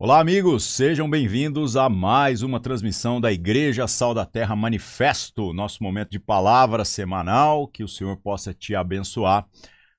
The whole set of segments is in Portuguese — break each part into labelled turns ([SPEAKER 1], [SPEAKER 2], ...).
[SPEAKER 1] Olá, amigos, sejam bem-vindos a mais uma transmissão da Igreja Sal da Terra Manifesto, nosso momento de palavra semanal. Que o Senhor possa te abençoar,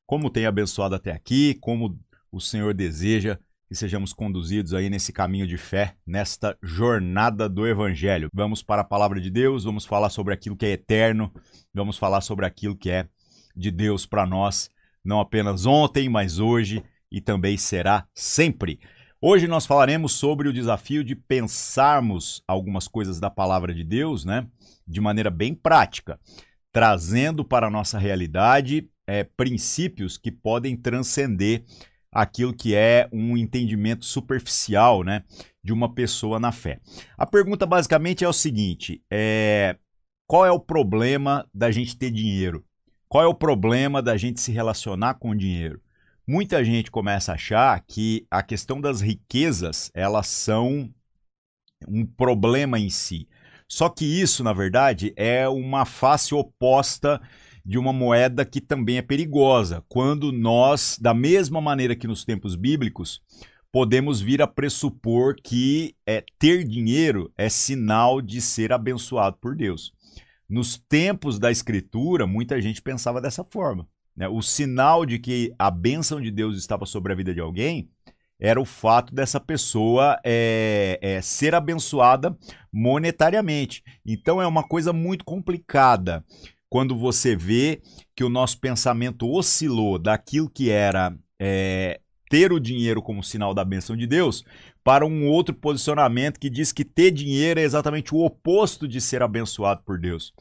[SPEAKER 1] como tem abençoado até aqui, como o Senhor deseja que sejamos conduzidos aí nesse caminho de fé, nesta jornada do Evangelho. Vamos para a palavra de Deus, vamos falar sobre aquilo que é eterno, vamos falar sobre aquilo que é de Deus para nós, não apenas ontem, mas hoje e também será sempre. Hoje nós falaremos sobre o desafio de pensarmos algumas coisas da palavra de Deus, né, de maneira bem prática, trazendo para a nossa realidade é, princípios que podem transcender aquilo que é um entendimento superficial, né, de uma pessoa na fé. A pergunta basicamente é o seguinte: é, qual é o problema da gente ter dinheiro? Qual é o problema da gente se relacionar com dinheiro? Muita gente começa a achar que a questão das riquezas, elas são um problema em si. Só que isso, na verdade, é uma face oposta de uma moeda que também é perigosa, quando nós, da mesma maneira que nos tempos bíblicos, podemos vir a pressupor que é, ter dinheiro é sinal de ser abençoado por Deus. Nos tempos da Escritura, muita gente pensava dessa forma. Né? O sinal de que a bênção de Deus estava sobre a vida de alguém era o fato dessa pessoa é, é, ser abençoada monetariamente. Então é uma coisa muito complicada quando você vê que o nosso pensamento oscilou daquilo que era é, ter o dinheiro como sinal da bênção de Deus para um outro posicionamento que diz que ter dinheiro é exatamente o oposto de ser abençoado por Deus.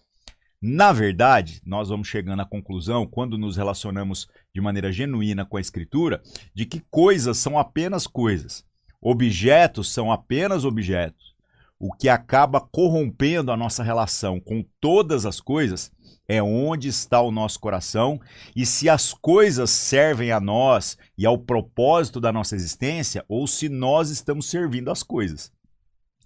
[SPEAKER 1] Na verdade, nós vamos chegando à conclusão, quando nos relacionamos de maneira genuína com a Escritura, de que coisas são apenas coisas, objetos são apenas objetos. O que acaba corrompendo a nossa relação com todas as coisas é onde está o nosso coração e se as coisas servem a nós e ao propósito da nossa existência ou se nós estamos servindo as coisas.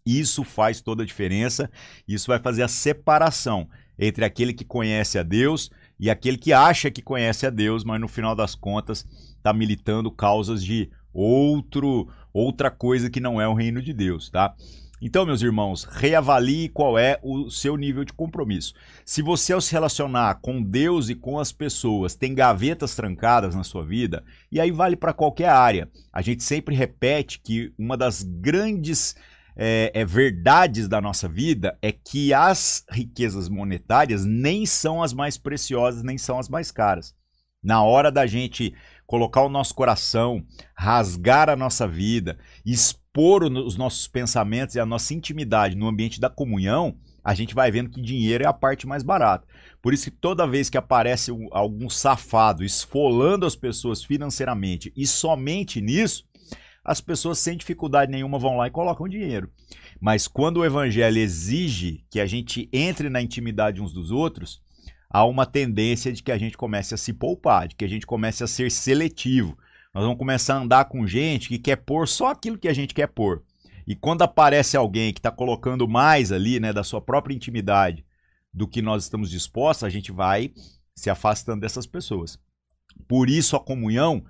[SPEAKER 1] Isso faz toda a diferença, isso vai fazer a separação entre aquele que conhece a Deus e aquele que acha que conhece a Deus, mas no final das contas está militando causas de outro outra coisa que não é o reino de Deus, tá? Então, meus irmãos, reavalie qual é o seu nível de compromisso. Se você, ao se relacionar com Deus e com as pessoas, tem gavetas trancadas na sua vida, e aí vale para qualquer área. A gente sempre repete que uma das grandes é, é, verdades da nossa vida é que as riquezas monetárias nem são as mais preciosas, nem são as mais caras. Na hora da gente colocar o nosso coração, rasgar a nossa vida, expor os nossos pensamentos e a nossa intimidade no ambiente da comunhão, a gente vai vendo que dinheiro é a parte mais barata. Por isso que toda vez que aparece algum safado esfolando as pessoas financeiramente e somente nisso, as pessoas sem dificuldade nenhuma vão lá e colocam dinheiro. Mas quando o evangelho exige que a gente entre na intimidade uns dos outros, há uma tendência de que a gente comece a se poupar, de que a gente comece a ser seletivo. Nós vamos começar a andar com gente que quer pôr só aquilo que a gente quer pôr. E quando aparece alguém que está colocando mais ali, né, da sua própria intimidade do que nós estamos dispostos, a gente vai se afastando dessas pessoas. Por isso a comunhão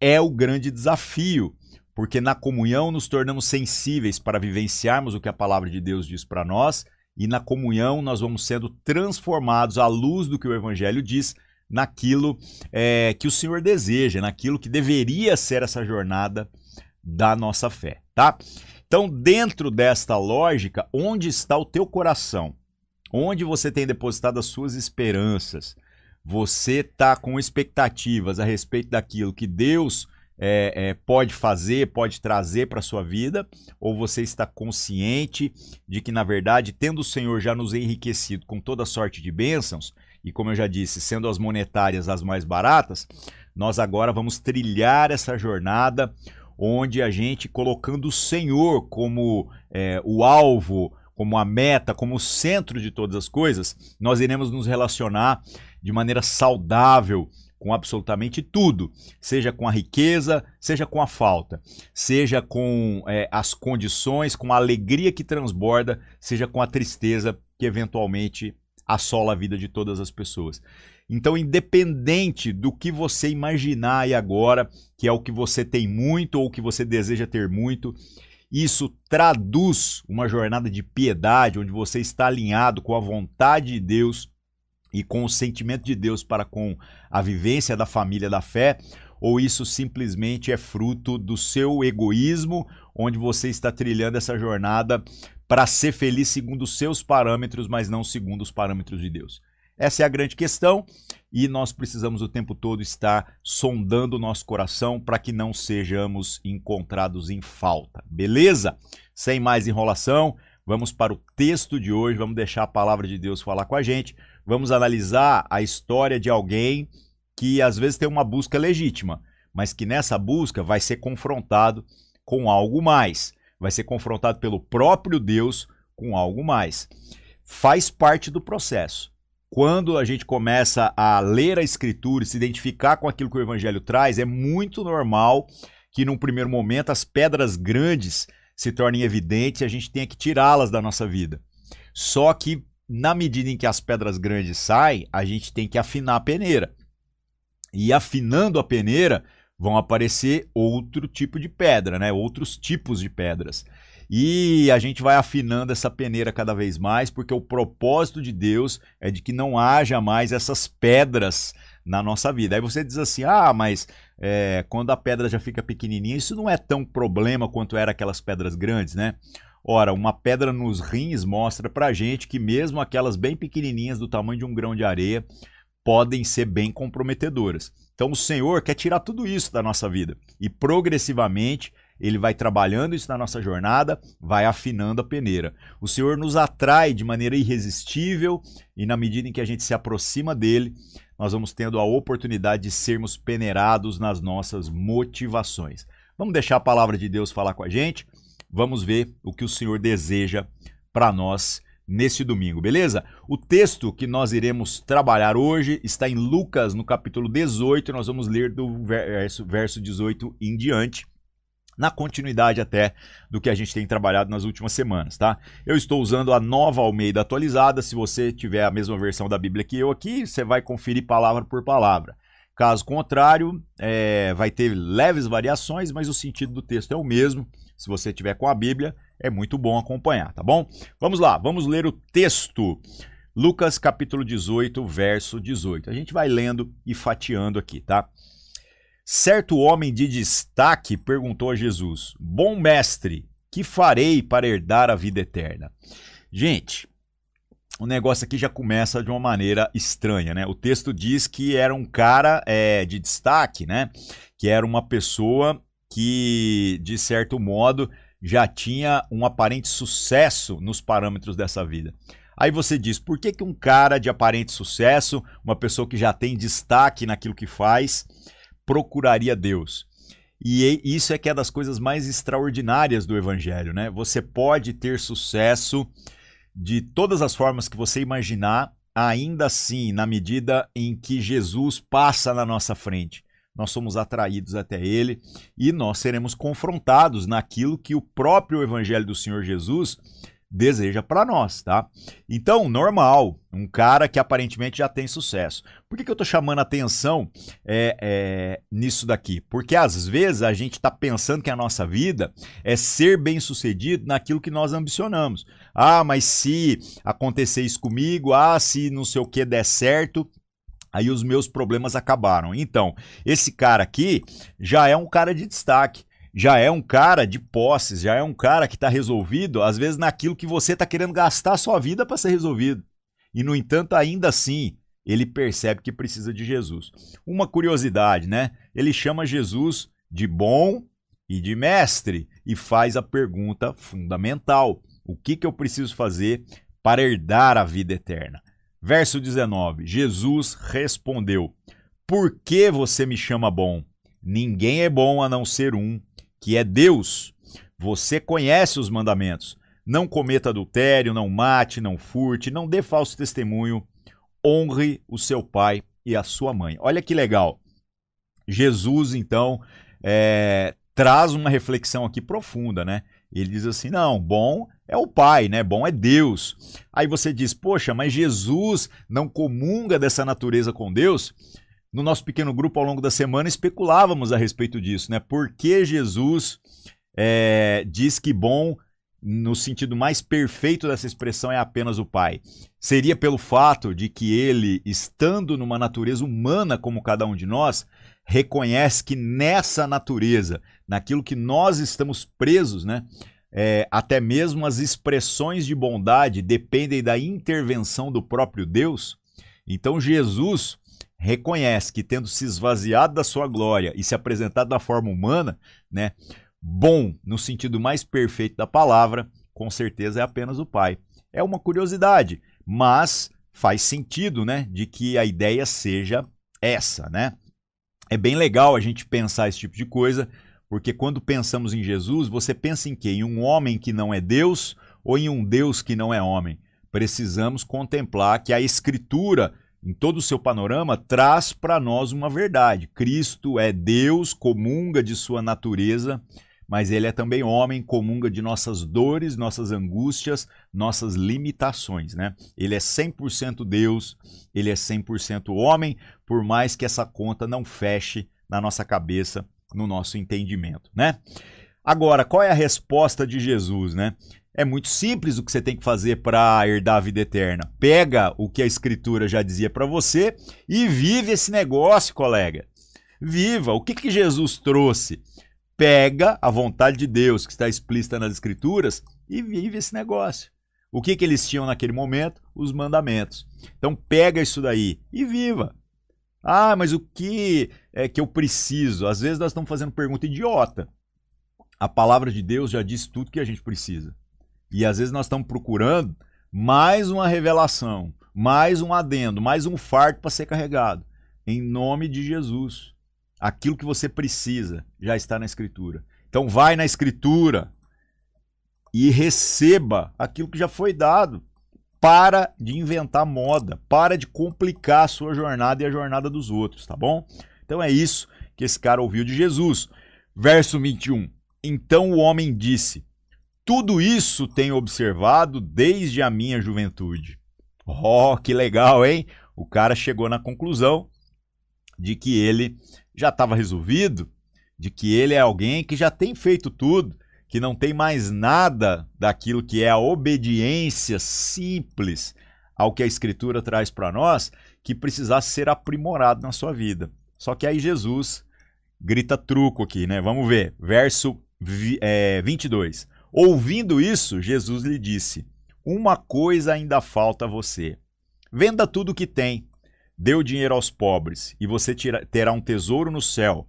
[SPEAKER 1] é o grande desafio porque na comunhão nos tornamos sensíveis para vivenciarmos o que a palavra de Deus diz para nós, e na comunhão nós vamos sendo transformados à luz do que o Evangelho diz, naquilo é, que o Senhor deseja, naquilo que deveria ser essa jornada da nossa fé, tá? Então, dentro desta lógica, onde está o teu coração? Onde você tem depositado as suas esperanças? Você está com expectativas a respeito daquilo que Deus é, é, pode fazer, pode trazer para a sua vida, ou você está consciente de que, na verdade, tendo o Senhor já nos enriquecido com toda sorte de bênçãos, e como eu já disse, sendo as monetárias as mais baratas, nós agora vamos trilhar essa jornada onde a gente, colocando o Senhor como é, o alvo, como a meta, como o centro de todas as coisas, nós iremos nos relacionar de maneira saudável com absolutamente tudo, seja com a riqueza, seja com a falta, seja com é, as condições, com a alegria que transborda, seja com a tristeza que eventualmente assola a vida de todas as pessoas. Então, independente do que você imaginar aí agora, que é o que você tem muito ou que você deseja ter muito, Isso traduz uma jornada de piedade, onde você está alinhado com a vontade de Deus e com o sentimento de Deus para com a vivência da família da fé, ou isso simplesmente é fruto do seu egoísmo, onde você está trilhando essa jornada para ser feliz segundo os seus parâmetros, mas não segundo os parâmetros de Deus? Essa é a grande questão e nós precisamos o tempo todo estar sondando o nosso coração para que não sejamos encontrados em falta. Beleza? Sem mais enrolação, vamos para o texto de hoje, vamos deixar a palavra de Deus falar com a gente. Vamos analisar a história de alguém que às vezes tem uma busca legítima, mas que nessa busca vai ser confrontado com algo mais. Vai ser confrontado pelo próprio Deus com algo mais. Faz parte do processo quando a gente começa a ler a escritura e se identificar com aquilo que o evangelho traz, é muito normal que num primeiro momento as pedras grandes se tornem evidentes e a gente tenha que tirá-las da nossa vida. Só que na medida em que as pedras grandes saem, a gente tem que afinar a peneira. E afinando a peneira, vão aparecer outro tipo de pedra, né? Outros tipos de pedras. E a gente vai afinando essa peneira cada vez mais, porque o propósito de Deus é de que não haja mais essas pedras na nossa vida. Aí você diz assim: ah, mas é, quando a pedra já fica pequenininha, isso não é tão problema quanto era aquelas pedras grandes, né? Ora, uma pedra nos rins mostra pra gente que mesmo aquelas bem pequenininhas do tamanho de um grão de areia podem ser bem comprometedoras. Então o Senhor quer tirar tudo isso da nossa vida e progressivamente ele vai trabalhando isso na nossa jornada, vai afinando a peneira. O Senhor nos atrai de maneira irresistível e na medida em que a gente se aproxima dele, nós vamos tendo a oportunidade de sermos peneirados nas nossas motivações. Vamos deixar a palavra de Deus falar com a gente? Vamos ver o que o Senhor deseja para nós nesse domingo, beleza? O texto que nós iremos trabalhar hoje está em Lucas, no capítulo 18, nós vamos ler do verso, verso 18 em diante na continuidade até do que a gente tem trabalhado nas últimas semanas, tá? Eu estou usando a nova Almeida atualizada. Se você tiver a mesma versão da Bíblia que eu aqui, você vai conferir palavra por palavra. Caso contrário, é, vai ter leves variações, mas o sentido do texto é o mesmo. Se você tiver com a Bíblia, é muito bom acompanhar, tá bom? Vamos lá, vamos ler o texto. Lucas capítulo 18, verso 18. A gente vai lendo e fatiando aqui, tá? Certo homem de destaque perguntou a Jesus: Bom mestre, que farei para herdar a vida eterna? Gente, o negócio aqui já começa de uma maneira estranha, né? O texto diz que era um cara é, de destaque, né? Que era uma pessoa que, de certo modo, já tinha um aparente sucesso nos parâmetros dessa vida. Aí você diz, por que, que um cara de aparente sucesso, uma pessoa que já tem destaque naquilo que faz, procuraria Deus. E isso é que é das coisas mais extraordinárias do evangelho, né? Você pode ter sucesso de todas as formas que você imaginar, ainda assim, na medida em que Jesus passa na nossa frente. Nós somos atraídos até ele e nós seremos confrontados naquilo que o próprio evangelho do Senhor Jesus deseja para nós, tá? Então, normal, um cara que aparentemente já tem sucesso. Por que, que eu estou chamando atenção é, é, nisso daqui? Porque às vezes a gente está pensando que a nossa vida é ser bem sucedido naquilo que nós ambicionamos. Ah, mas se acontecer isso comigo, ah, se não sei o que der certo, aí os meus problemas acabaram. Então, esse cara aqui já é um cara de destaque já é um cara de posses, já é um cara que está resolvido, às vezes, naquilo que você está querendo gastar a sua vida para ser resolvido. E, no entanto, ainda assim, ele percebe que precisa de Jesus. Uma curiosidade, né? Ele chama Jesus de bom e de mestre e faz a pergunta fundamental: o que, que eu preciso fazer para herdar a vida eterna? Verso 19: Jesus respondeu: Por que você me chama bom? Ninguém é bom a não ser um, que é Deus. Você conhece os mandamentos. Não cometa adultério, não mate, não furte, não dê falso testemunho, honre o seu pai e a sua mãe. Olha que legal. Jesus, então, é, traz uma reflexão aqui profunda, né? Ele diz assim: não, bom é o Pai, né? Bom é Deus. Aí você diz, poxa, mas Jesus não comunga dessa natureza com Deus? no nosso pequeno grupo ao longo da semana especulávamos a respeito disso, né? Por que Jesus é, diz que bom, no sentido mais perfeito dessa expressão, é apenas o Pai. Seria pelo fato de que ele, estando numa natureza humana como cada um de nós, reconhece que nessa natureza, naquilo que nós estamos presos, né? É, até mesmo as expressões de bondade dependem da intervenção do próprio Deus. Então Jesus reconhece que, tendo se esvaziado da sua glória e se apresentado da forma humana, né, bom no sentido mais perfeito da palavra, com certeza é apenas o Pai. É uma curiosidade, mas faz sentido, né, de que a ideia seja essa, né? É bem legal a gente pensar esse tipo de coisa, porque quando pensamos em Jesus, você pensa em quê? Em um homem que não é Deus ou em um Deus que não é homem? Precisamos contemplar que a Escritura, em todo o seu panorama, traz para nós uma verdade. Cristo é Deus, comunga de sua natureza, mas ele é também homem, comunga de nossas dores, nossas angústias, nossas limitações, né? Ele é 100% Deus, ele é 100% homem, por mais que essa conta não feche na nossa cabeça, no nosso entendimento, né? Agora, qual é a resposta de Jesus, né? É muito simples o que você tem que fazer para herdar a vida eterna. Pega o que a escritura já dizia para você e vive esse negócio, colega. Viva. O que, que Jesus trouxe? Pega a vontade de Deus que está explícita nas escrituras e vive esse negócio. O que, que eles tinham naquele momento? Os mandamentos. Então pega isso daí e viva. Ah, mas o que é que eu preciso? Às vezes nós estamos fazendo pergunta idiota. A palavra de Deus já diz tudo que a gente precisa. E às vezes nós estamos procurando mais uma revelação, mais um adendo, mais um fardo para ser carregado. Em nome de Jesus. Aquilo que você precisa já está na Escritura. Então vai na Escritura e receba aquilo que já foi dado. Para de inventar moda, para de complicar a sua jornada e a jornada dos outros, tá bom? Então é isso que esse cara ouviu de Jesus. Verso 21. Então o homem disse: Tudo isso tenho observado desde a minha juventude. Oh, que legal, hein? O cara chegou na conclusão de que ele já estava resolvido, de que ele é alguém que já tem feito tudo, que não tem mais nada daquilo que é a obediência simples ao que a Escritura traz para nós, que precisasse ser aprimorado na sua vida. Só que aí Jesus grita truco aqui, né? Vamos ver, verso é, 22. Ouvindo isso, Jesus lhe disse: Uma coisa ainda falta a você. Venda tudo o que tem, dê o dinheiro aos pobres, e você terá um tesouro no céu.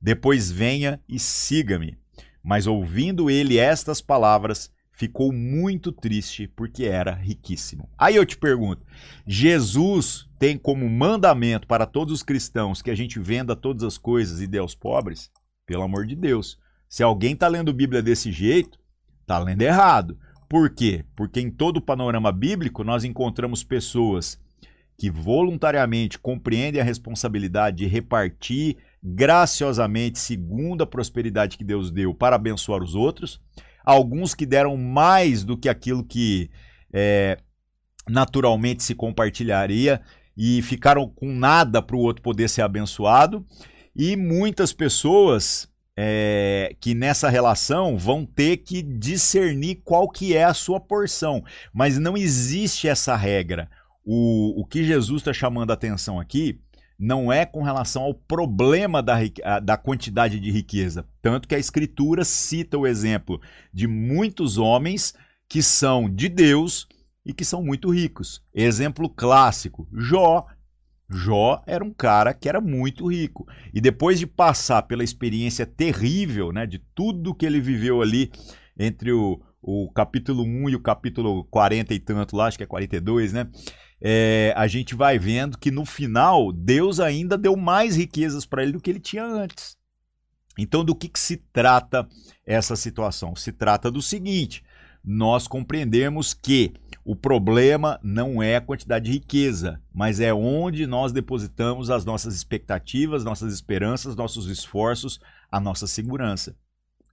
[SPEAKER 1] Depois venha e siga-me. Mas ouvindo ele estas palavras, ficou muito triste porque era riquíssimo. Aí eu te pergunto: Jesus tem como mandamento para todos os cristãos que a gente venda todas as coisas e dê aos pobres? Pelo amor de Deus. Se alguém está lendo Bíblia desse jeito, está lendo errado. Por quê? Porque em todo o panorama bíblico nós encontramos pessoas que voluntariamente compreendem a responsabilidade de repartir graciosamente, segundo a prosperidade que Deus deu, para abençoar os outros. Alguns que deram mais do que aquilo que é, naturalmente se compartilharia e ficaram com nada para o outro poder ser abençoado. E muitas pessoas é, que nessa relação vão ter que discernir qual que é a sua porção. Mas não existe essa regra. O, o que Jesus está chamando a atenção aqui não é com relação ao problema da, da quantidade de riqueza. Tanto que a Escritura cita o exemplo de muitos homens que são de Deus e que são muito ricos. Exemplo clássico: Jó. Jó era um cara que era muito rico. E depois de passar pela experiência terrível, né, de tudo que ele viveu ali entre o, o capítulo 1 e o capítulo 40 e tanto lá, acho que é 42, né? É, a gente vai vendo que no final Deus ainda deu mais riquezas para ele do que ele tinha antes. Então, do que, que se trata essa situação? Se trata do seguinte: nós compreendemos que o problema não é a quantidade de riqueza, mas é onde nós depositamos as nossas expectativas, nossas esperanças, nossos esforços, a nossa segurança.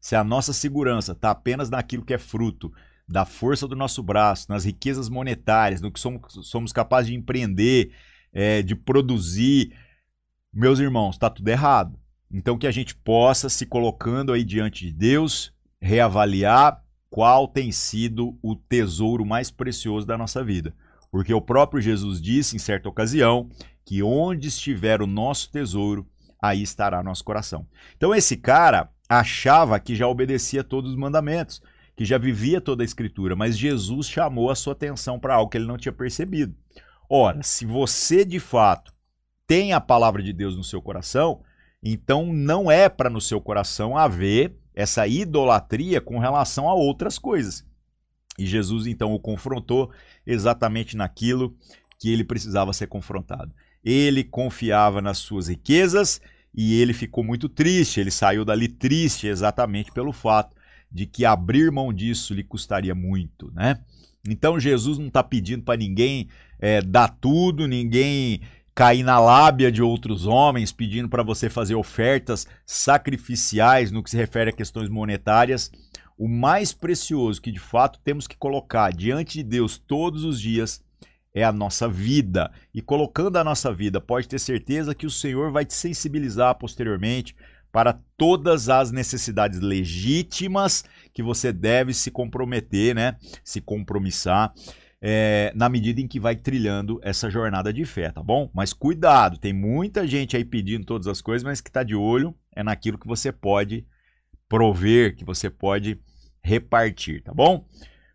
[SPEAKER 1] Se a nossa segurança está apenas naquilo que é fruto da força do nosso braço, nas riquezas monetárias, no que somos, somos capazes de empreender, é, de produzir, meus irmãos, está tudo errado. Então que a gente possa se colocando aí diante de Deus, reavaliar qual tem sido o tesouro mais precioso da nossa vida. Porque o próprio Jesus disse em certa ocasião que onde estiver o nosso tesouro, aí estará nosso coração. Então esse cara achava que já obedecia todos os mandamentos, que já vivia toda a escritura, mas Jesus chamou a sua atenção para algo que ele não tinha percebido. Ora, se você de fato tem a palavra de Deus no seu coração, então não é para no seu coração haver essa idolatria com relação a outras coisas. E Jesus então o confrontou exatamente naquilo que ele precisava ser confrontado. Ele confiava nas suas riquezas e ele ficou muito triste. Ele saiu dali triste exatamente pelo fato de que abrir mão disso lhe custaria muito, né? Então Jesus não está pedindo para ninguém é, dar tudo, ninguém cair na lábia de outros homens, pedindo para você fazer ofertas sacrificiais no que se refere a questões monetárias. O mais precioso que de fato temos que colocar diante de Deus todos os dias é a nossa vida. E colocando a nossa vida, pode ter certeza que o Senhor vai te sensibilizar posteriormente para todas as necessidades legítimas que você deve se comprometer, né? Se compromissar é, na medida em que vai trilhando essa jornada de fé, tá bom? Mas cuidado, tem muita gente aí pedindo todas as coisas, mas que está de olho é naquilo que você pode prover, que você pode repartir, tá bom?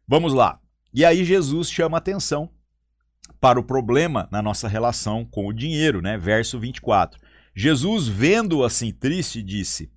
[SPEAKER 1] Vamos lá. E aí Jesus chama atenção para o problema na nossa relação com o dinheiro, né? Verso 24. Jesus, vendo-o assim triste, disse: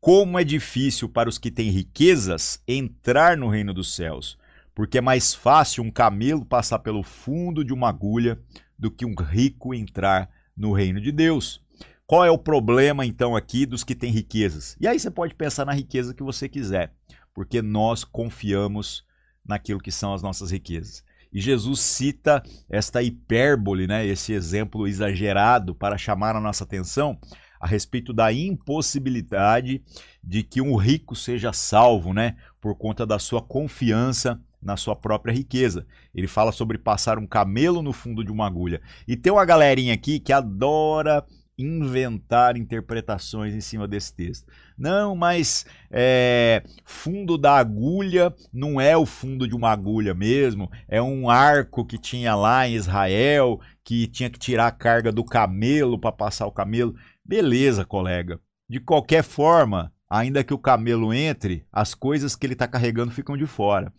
[SPEAKER 1] Como é difícil para os que têm riquezas entrar no reino dos céus porque é mais fácil um camelo passar pelo fundo de uma agulha do que um rico entrar no reino de Deus. Qual é o problema então aqui dos que têm riquezas? E aí você pode pensar na riqueza que você quiser, porque nós confiamos naquilo que são as nossas riquezas. E Jesus cita esta hipérbole, né, esse exemplo exagerado para chamar a nossa atenção a respeito da impossibilidade de que um rico seja salvo, né, por conta da sua confiança na sua própria riqueza. Ele fala sobre passar um camelo no fundo de uma agulha. E tem uma galerinha aqui que adora inventar interpretações em cima desse texto. Não, mas é, fundo da agulha não é o fundo de uma agulha mesmo, é um arco que tinha lá em Israel, que tinha que tirar a carga do camelo para passar o camelo. Beleza, colega. De qualquer forma, ainda que o camelo entre, as coisas que ele está carregando ficam de fora.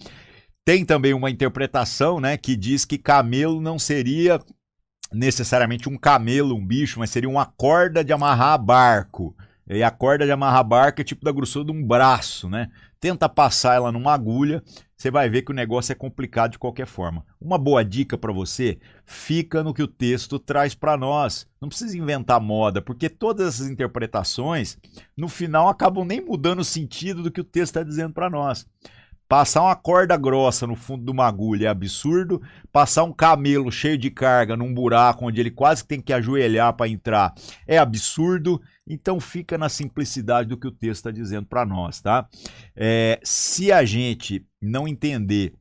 [SPEAKER 1] Tem também uma interpretação né, que diz que camelo não seria necessariamente um camelo, um bicho, mas seria uma corda de amarrar barco. E a corda de amarrar barco é tipo da grossura de um braço, né? Tenta passar ela numa agulha, você vai ver que o negócio é complicado de qualquer forma. Uma boa dica para você, fica no que o texto traz para nós. Não precisa inventar moda, porque todas essas interpretações, no final, acabam nem mudando o sentido do que o texto está dizendo para nós. Passar uma corda grossa no fundo de uma agulha é absurdo. Passar um camelo cheio de carga num buraco onde ele quase tem que ajoelhar para entrar é absurdo. Então fica na simplicidade do que o texto está dizendo para nós, tá? É, se a gente não entender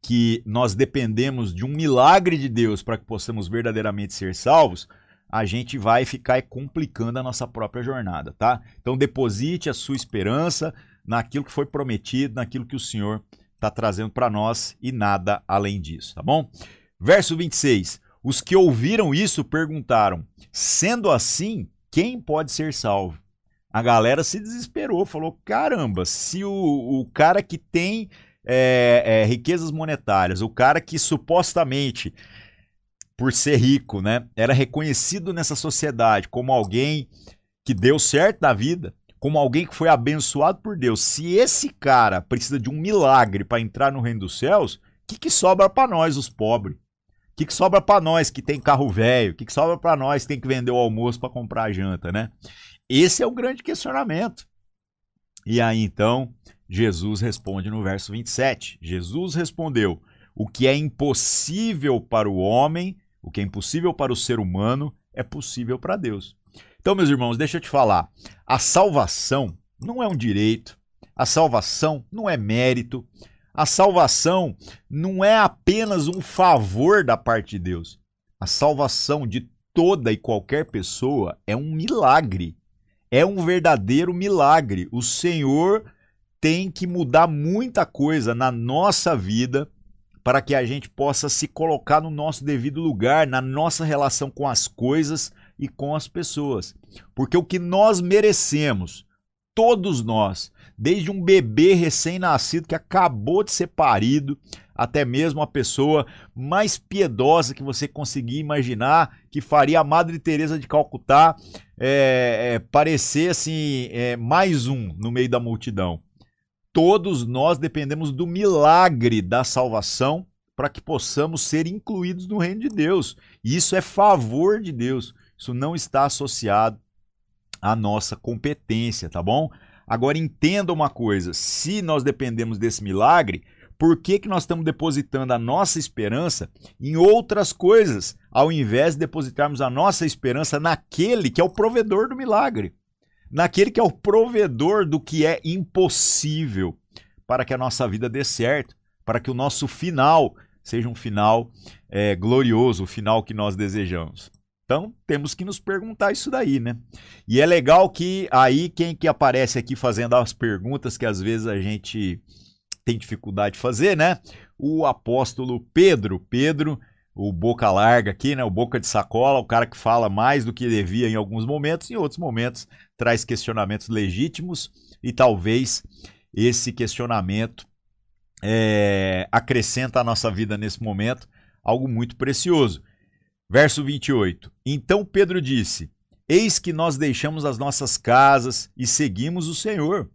[SPEAKER 1] que nós dependemos de um milagre de Deus para que possamos verdadeiramente ser salvos, a gente vai ficar complicando a nossa própria jornada, tá? Então deposite a sua esperança naquilo que foi prometido, naquilo que o Senhor está trazendo para nós e nada além disso, tá bom? Verso 26. Os que ouviram isso perguntaram: sendo assim, quem pode ser salvo? A galera se desesperou, falou: caramba, se o, o cara que tem é, é, riquezas monetárias, o cara que supostamente, por ser rico, né, era reconhecido nessa sociedade como alguém que deu certo na vida, como alguém que foi abençoado por Deus, se esse cara precisa de um milagre para entrar no reino dos céus, o que, que sobra para nós, os pobres? O que, que sobra para nós que tem carro velho? O que, que sobra para nós que tem que vender o almoço para comprar a janta, né? Esse é o grande questionamento. E aí então, Jesus responde no verso 27. Jesus respondeu: O que é impossível para o homem, o que é impossível para o ser humano, é possível para Deus. Então, meus irmãos, deixa eu te falar. A salvação não é um direito, a salvação não é mérito, a salvação não é apenas um favor da parte de Deus. A salvação de toda e qualquer pessoa é um milagre. É um verdadeiro milagre. O Senhor tem que mudar muita coisa na nossa vida para que a gente possa se colocar no nosso devido lugar, na nossa relação com as coisas e com as pessoas. Porque o que nós merecemos, todos nós, desde um bebê recém-nascido que acabou de ser parido, até mesmo a pessoa mais piedosa que você conseguir imaginar, que faria a Madre Teresa de Calcutá é, é, parecer assim é, mais um no meio da multidão. Todos nós dependemos do milagre da salvação para que possamos ser incluídos no reino de Deus. Isso é favor de Deus. Isso não está associado à nossa competência, tá bom? Agora entenda uma coisa: se nós dependemos desse milagre, por que, que nós estamos depositando a nossa esperança em outras coisas, ao invés de depositarmos a nossa esperança naquele que é o provedor do milagre? Naquele que é o provedor do que é impossível para que a nossa vida dê certo, para que o nosso final seja um final é, glorioso, o final que nós desejamos. Então, temos que nos perguntar isso daí, né? E é legal que aí quem que aparece aqui fazendo as perguntas que às vezes a gente tem dificuldade de fazer, né? O apóstolo Pedro, Pedro, o boca larga aqui, né? O boca de sacola, o cara que fala mais do que devia em alguns momentos, em outros momentos traz questionamentos legítimos e talvez esse questionamento é, acrescenta à nossa vida nesse momento algo muito precioso. Verso 28. Então Pedro disse: Eis que nós deixamos as nossas casas e seguimos o Senhor.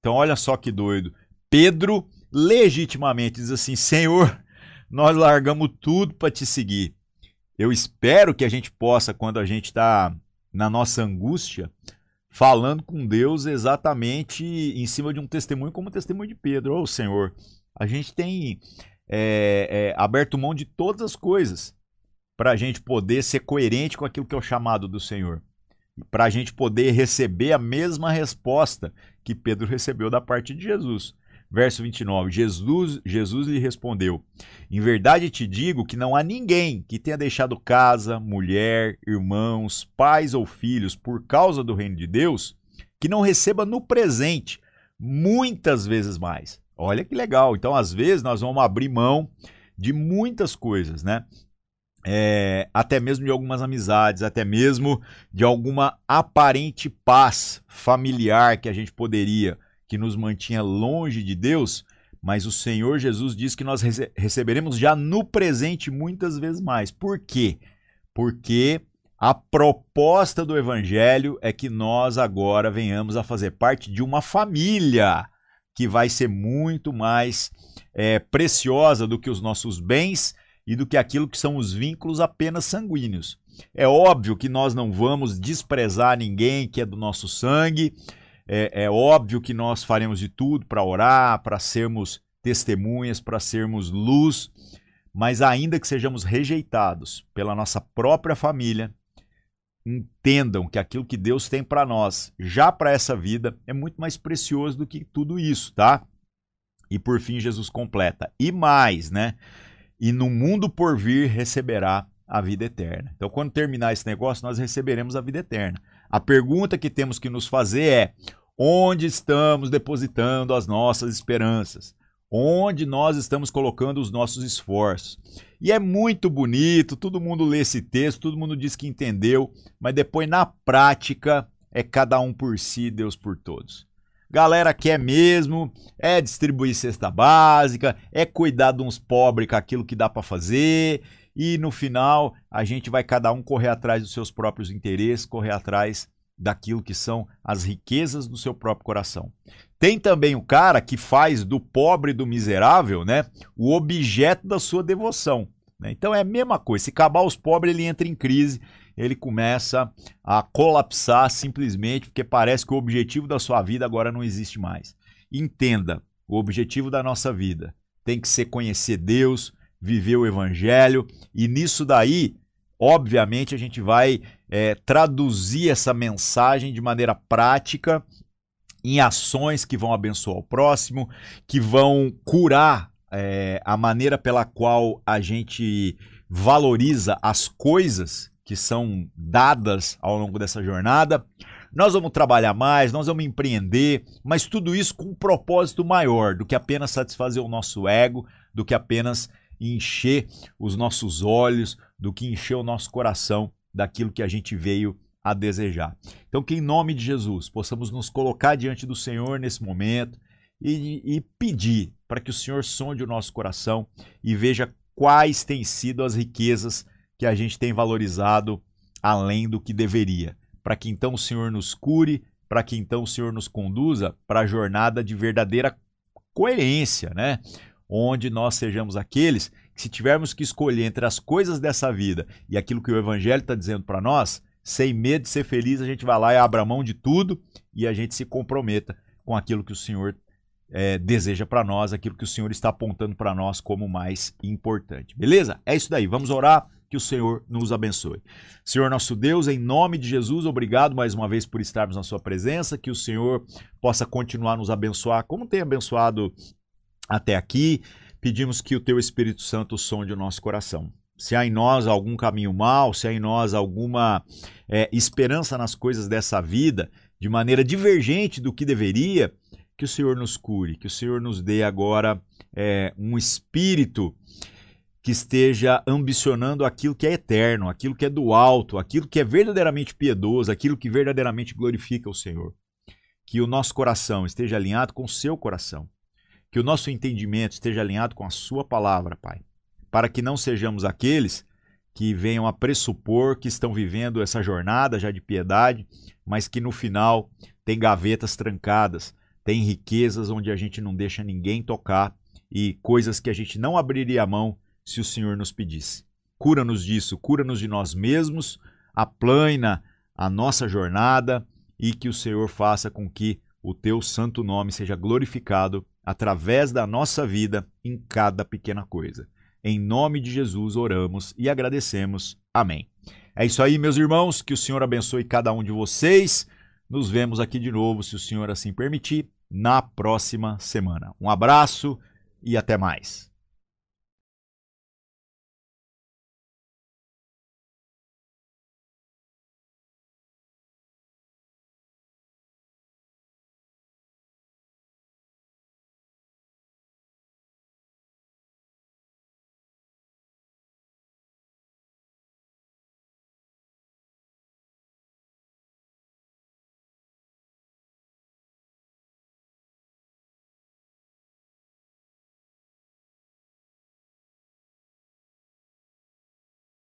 [SPEAKER 1] Então, olha só que doido. Pedro legitimamente diz assim: Senhor, nós largamos tudo para te seguir. Eu espero que a gente possa, quando a gente está na nossa angústia, falando com Deus exatamente em cima de um testemunho como o testemunho de Pedro. Ô oh, Senhor, a gente tem é, é, aberto mão de todas as coisas para a gente poder ser coerente com aquilo que é o chamado do Senhor. Para a gente poder receber a mesma resposta que Pedro recebeu da parte de Jesus. Verso 29, Jesus, Jesus lhe respondeu: Em verdade te digo que não há ninguém que tenha deixado casa, mulher, irmãos, pais ou filhos por causa do reino de Deus, que não receba no presente muitas vezes mais. Olha que legal. Então, às vezes, nós vamos abrir mão de muitas coisas, né? É, até mesmo de algumas amizades, até mesmo de alguma aparente paz familiar que a gente poderia que nos mantinha longe de Deus, mas o Senhor Jesus diz que nós rece receberemos já no presente muitas vezes mais. Por quê? Porque a proposta do Evangelho é que nós agora venhamos a fazer parte de uma família que vai ser muito mais é, preciosa do que os nossos bens e do que aquilo que são os vínculos apenas sanguíneos. É óbvio que nós não vamos desprezar ninguém que é do nosso sangue, é, é óbvio que nós faremos de tudo para orar, para sermos testemunhas, para sermos luz, mas ainda que sejamos rejeitados pela nossa própria família, entendam que aquilo que Deus tem para nós, já para essa vida, é muito mais precioso do que tudo isso, tá? E por fim Jesus completa. E mais, né? E no mundo por vir receberá a vida eterna. Então, quando terminar esse negócio, nós receberemos a vida eterna. A pergunta que temos que nos fazer é: onde estamos depositando as nossas esperanças? Onde nós estamos colocando os nossos esforços? E é muito bonito, todo mundo lê esse texto, todo mundo diz que entendeu, mas depois na prática é cada um por si, Deus por todos. Galera quer mesmo, é distribuir cesta básica, é cuidar de uns pobres com aquilo que dá para fazer, e no final a gente vai cada um correr atrás dos seus próprios interesses, correr atrás daquilo que são as riquezas do seu próprio coração. Tem também o cara que faz do pobre e do miserável, né, o objeto da sua devoção. Né? Então é a mesma coisa. Se acabar os pobres, ele entra em crise, ele começa a colapsar simplesmente porque parece que o objetivo da sua vida agora não existe mais. Entenda, o objetivo da nossa vida tem que ser conhecer Deus, viver o evangelho, e nisso daí, obviamente, a gente vai é, traduzir essa mensagem de maneira prática em ações que vão abençoar o próximo, que vão curar é, a maneira pela qual a gente valoriza as coisas que são dadas ao longo dessa jornada, nós vamos trabalhar mais, nós vamos empreender, mas tudo isso com um propósito maior do que apenas satisfazer o nosso ego, do que apenas encher os nossos olhos, do que encher o nosso coração daquilo que a gente veio a desejar. Então, que em nome de Jesus possamos nos colocar diante do Senhor nesse momento e, e pedir para que o Senhor sonde o nosso coração e veja quais têm sido as riquezas que a gente tem valorizado além do que deveria, para que então o Senhor nos cure, para que então o Senhor nos conduza para a jornada de verdadeira coerência, né? Onde nós sejamos aqueles que, se tivermos que escolher entre as coisas dessa vida e aquilo que o Evangelho está dizendo para nós, sem medo de ser feliz, a gente vai lá e abra mão de tudo e a gente se comprometa com aquilo que o Senhor é, deseja para nós, aquilo que o Senhor está apontando para nós como mais importante. Beleza? É isso daí. Vamos orar. Que o Senhor nos abençoe. Senhor nosso Deus, em nome de Jesus, obrigado mais uma vez por estarmos na Sua presença. Que o Senhor possa continuar nos abençoar, como tem abençoado até aqui. Pedimos que o Teu Espírito Santo sonde o nosso coração se há em nós algum caminho mal, se há em nós alguma é, esperança nas coisas dessa vida, de maneira divergente do que deveria, que o Senhor nos cure, que o Senhor nos dê agora é, um espírito que esteja ambicionando aquilo que é eterno, aquilo que é do alto, aquilo que é verdadeiramente piedoso, aquilo que verdadeiramente glorifica o Senhor. Que o nosso coração esteja alinhado com o seu coração. Que o nosso entendimento esteja alinhado com a sua palavra, Pai para que não sejamos aqueles que venham a pressupor que estão vivendo essa jornada já de piedade, mas que no final tem gavetas trancadas, tem riquezas onde a gente não deixa ninguém tocar e coisas que a gente não abriria a mão se o Senhor nos pedisse. Cura-nos disso, cura-nos de nós mesmos, aplana a nossa jornada e que o Senhor faça com que o teu santo nome seja glorificado através da nossa vida em cada pequena coisa. Em nome de Jesus oramos e agradecemos. Amém. É isso aí, meus irmãos. Que o Senhor abençoe cada um de vocês. Nos vemos aqui de novo, se o Senhor assim permitir, na próxima semana. Um abraço e até mais.